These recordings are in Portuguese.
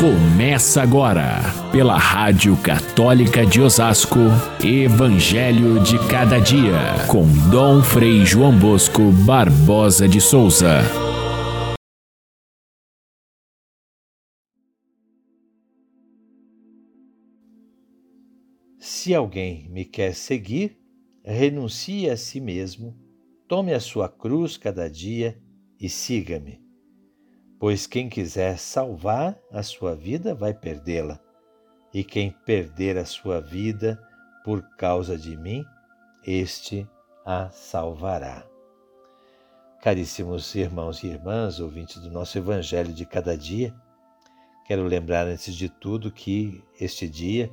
Começa agora, pela Rádio Católica de Osasco, Evangelho de Cada Dia, com Dom Frei João Bosco Barbosa de Souza. Se alguém me quer seguir, renuncie a si mesmo, tome a sua cruz cada dia e siga-me. Pois quem quiser salvar a sua vida vai perdê-la, e quem perder a sua vida por causa de mim, este a salvará. Caríssimos irmãos e irmãs, ouvintes do nosso Evangelho de cada dia, quero lembrar antes de tudo que este dia,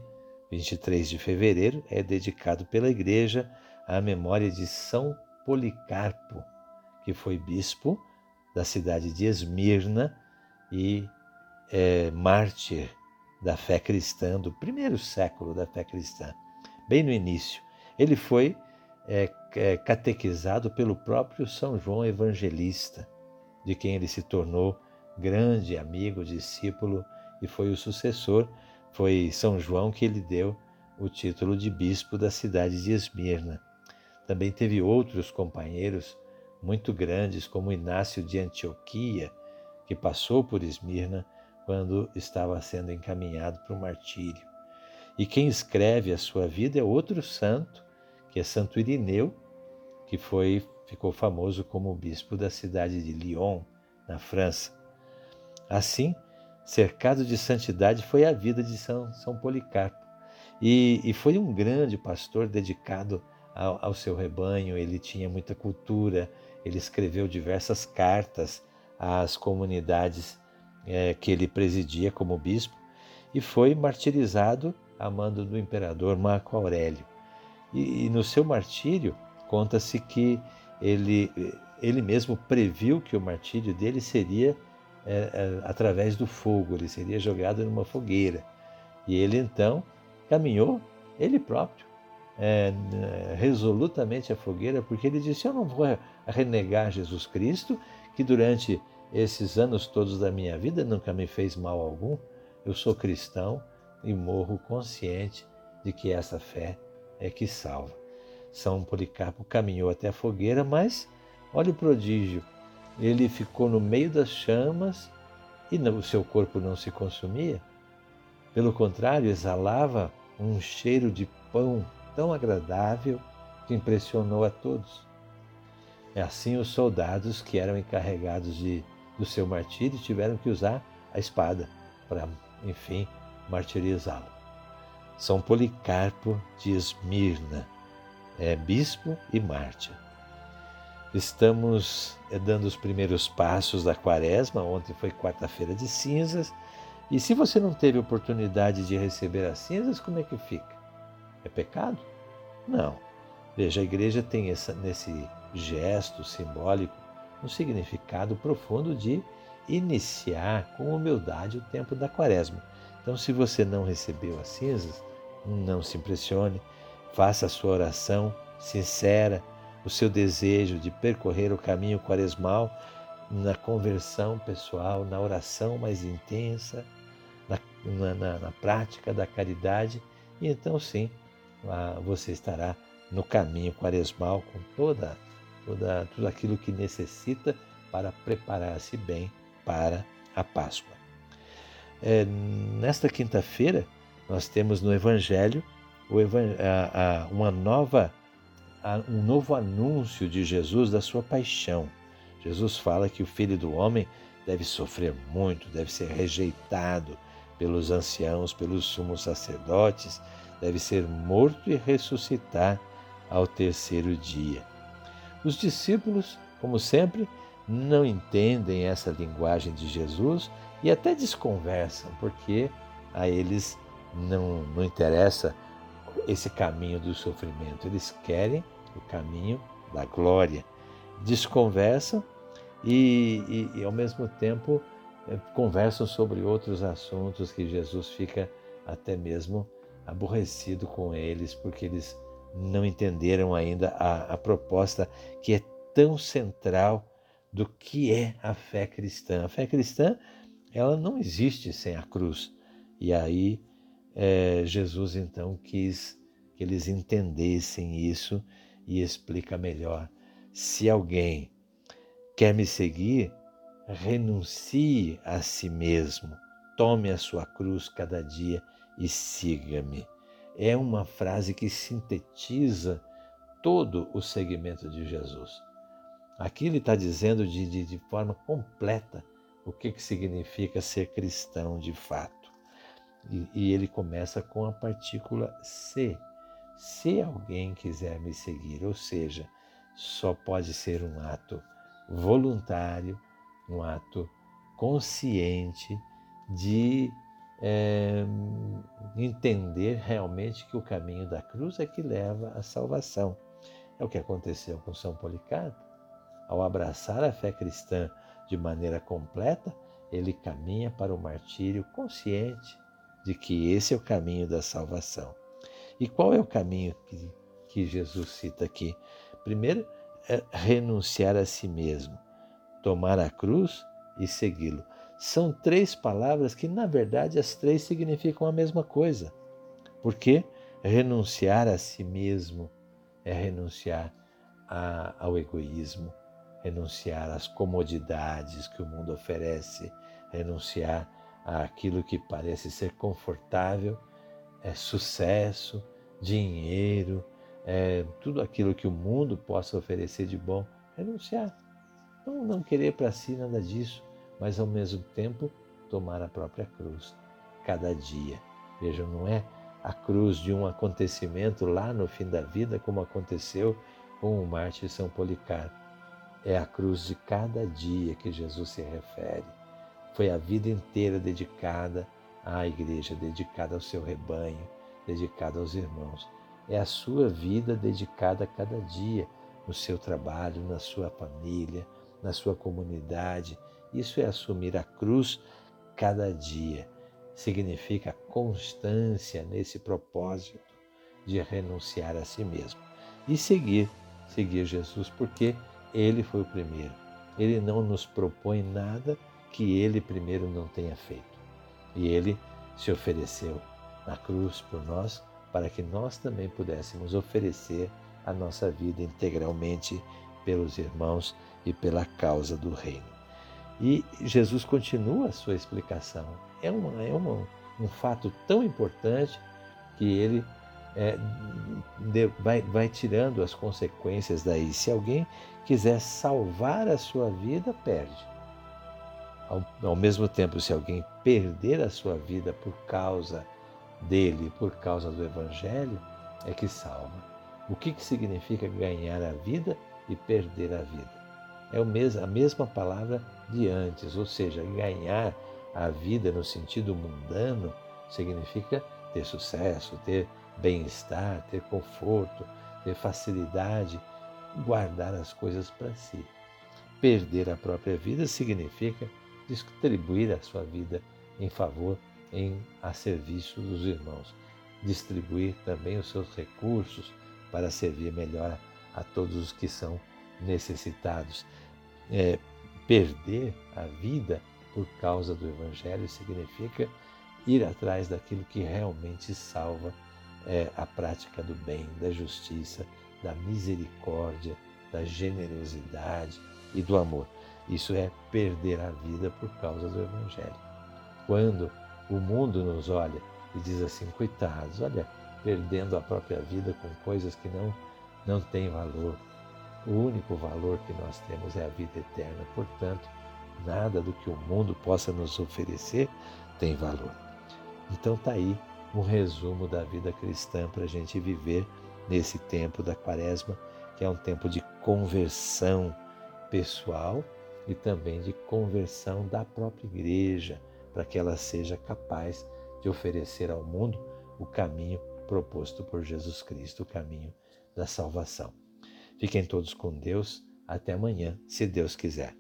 23 de fevereiro, é dedicado pela Igreja à memória de São Policarpo, que foi bispo da cidade de Esmirna e é, mártir da fé cristã, do primeiro século da fé cristã, bem no início. Ele foi é, é, catequizado pelo próprio São João Evangelista, de quem ele se tornou grande amigo, discípulo e foi o sucessor. Foi São João que lhe deu o título de bispo da cidade de Esmirna. Também teve outros companheiros muito grandes, como Inácio de Antioquia, que passou por Esmirna quando estava sendo encaminhado para o martírio. E quem escreve a sua vida é outro santo, que é Santo Irineu, que foi ficou famoso como bispo da cidade de Lyon, na França. Assim, cercado de santidade foi a vida de São, São Policarpo. E, e foi um grande pastor dedicado ao, ao seu rebanho, ele tinha muita cultura, ele escreveu diversas cartas às comunidades é, que ele presidia como bispo e foi martirizado a mando do imperador Marco Aurélio. E, e no seu martírio, conta-se que ele, ele mesmo previu que o martírio dele seria é, é, através do fogo, ele seria jogado numa fogueira. E ele então caminhou, ele próprio, é, resolutamente à fogueira, porque ele disse: Eu não vou renegar Jesus Cristo, que durante esses anos todos da minha vida nunca me fez mal algum. Eu sou cristão e morro consciente de que essa fé é que salva. São Policarpo caminhou até a fogueira, mas olha o prodígio. Ele ficou no meio das chamas e o seu corpo não se consumia. Pelo contrário, exalava um cheiro de pão tão agradável que impressionou a todos. É assim os soldados que eram encarregados de, do seu martírio tiveram que usar a espada para, enfim, martirizá-lo. São Policarpo de Esmirna é bispo e mártir. Estamos é, dando os primeiros passos da quaresma, ontem foi quarta-feira de cinzas, e se você não teve oportunidade de receber as cinzas, como é que fica? É pecado? Não. Veja, a igreja tem essa, nesse gesto simbólico um significado profundo de iniciar com humildade o tempo da quaresma. Então, se você não recebeu as cinzas, não se impressione, faça a sua oração sincera, o seu desejo de percorrer o caminho quaresmal na conversão pessoal, na oração mais intensa, na, na, na prática da caridade, e então sim você estará no caminho quaresmal com toda, toda tudo aquilo que necessita para preparar-se bem para a Páscoa. É, nesta quinta-feira nós temos no Evangelho uma nova, um novo anúncio de Jesus da sua paixão. Jesus fala que o Filho do Homem deve sofrer muito, deve ser rejeitado pelos anciãos, pelos sumos sacerdotes, deve ser morto e ressuscitar ao terceiro dia. Os discípulos, como sempre, não entendem essa linguagem de Jesus e até desconversam, porque a eles não, não interessa esse caminho do sofrimento, eles querem o caminho da glória. Desconversam e, e, e ao mesmo tempo eh, conversam sobre outros assuntos que Jesus fica até mesmo aborrecido com eles, porque eles não entenderam ainda a, a proposta que é tão central do que é a fé cristã. A fé cristã ela não existe sem a cruz. E aí é, Jesus então quis que eles entendessem isso e explica melhor. Se alguém quer me seguir, renuncie a si mesmo, tome a sua cruz cada dia e siga-me. É uma frase que sintetiza todo o segmento de Jesus. Aqui ele está dizendo de, de, de, forma completa o que, que significa ser cristão de fato. E, e ele começa com a partícula se. Se alguém quiser me seguir, ou seja, só pode ser um ato voluntário, um ato consciente de é, entender realmente que o caminho da cruz é que leva à salvação. É o que aconteceu com São Policarpo. Ao abraçar a fé cristã de maneira completa, ele caminha para o martírio consciente de que esse é o caminho da salvação. E qual é o caminho que, que Jesus cita aqui? Primeiro, é renunciar a si mesmo, tomar a cruz e segui-lo. São três palavras que, na verdade, as três significam a mesma coisa. Porque renunciar a si mesmo é renunciar a, ao egoísmo, renunciar às comodidades que o mundo oferece, renunciar àquilo que parece ser confortável, é sucesso, dinheiro, é, tudo aquilo que o mundo possa oferecer de bom, renunciar. Não, não querer para si nada disso mas ao mesmo tempo tomar a própria cruz cada dia. Vejam, não é a cruz de um acontecimento lá no fim da vida, como aconteceu com o mártir São Policarpo. É a cruz de cada dia que Jesus se refere. Foi a vida inteira dedicada à igreja, dedicada ao seu rebanho, dedicada aos irmãos. É a sua vida dedicada a cada dia, no seu trabalho, na sua família, na sua comunidade, isso é assumir a cruz cada dia. Significa constância nesse propósito de renunciar a si mesmo e seguir, seguir Jesus, porque ele foi o primeiro. Ele não nos propõe nada que ele primeiro não tenha feito. E ele se ofereceu na cruz por nós para que nós também pudéssemos oferecer a nossa vida integralmente pelos irmãos e pela causa do reino. E Jesus continua a sua explicação. É, uma, é uma, um fato tão importante que ele é, de, vai, vai tirando as consequências daí. Se alguém quiser salvar a sua vida, perde. Ao, ao mesmo tempo, se alguém perder a sua vida por causa dele, por causa do Evangelho, é que salva. O que, que significa ganhar a vida e perder a vida? É a mesma palavra de antes, ou seja, ganhar a vida no sentido mundano significa ter sucesso, ter bem-estar, ter conforto, ter facilidade, guardar as coisas para si. Perder a própria vida significa distribuir a sua vida em favor, em a serviço dos irmãos. Distribuir também os seus recursos para servir melhor a todos os que são necessitados. É, perder a vida por causa do Evangelho significa ir atrás daquilo que realmente salva é, a prática do bem, da justiça, da misericórdia, da generosidade e do amor. Isso é perder a vida por causa do Evangelho. Quando o mundo nos olha e diz assim, coitados, olha, perdendo a própria vida com coisas que não, não têm valor, o único valor que nós temos é a vida eterna, portanto, nada do que o mundo possa nos oferecer tem valor. Então está aí um resumo da vida cristã para a gente viver nesse tempo da quaresma, que é um tempo de conversão pessoal e também de conversão da própria igreja, para que ela seja capaz de oferecer ao mundo o caminho proposto por Jesus Cristo, o caminho da salvação. Fiquem todos com Deus. Até amanhã, se Deus quiser.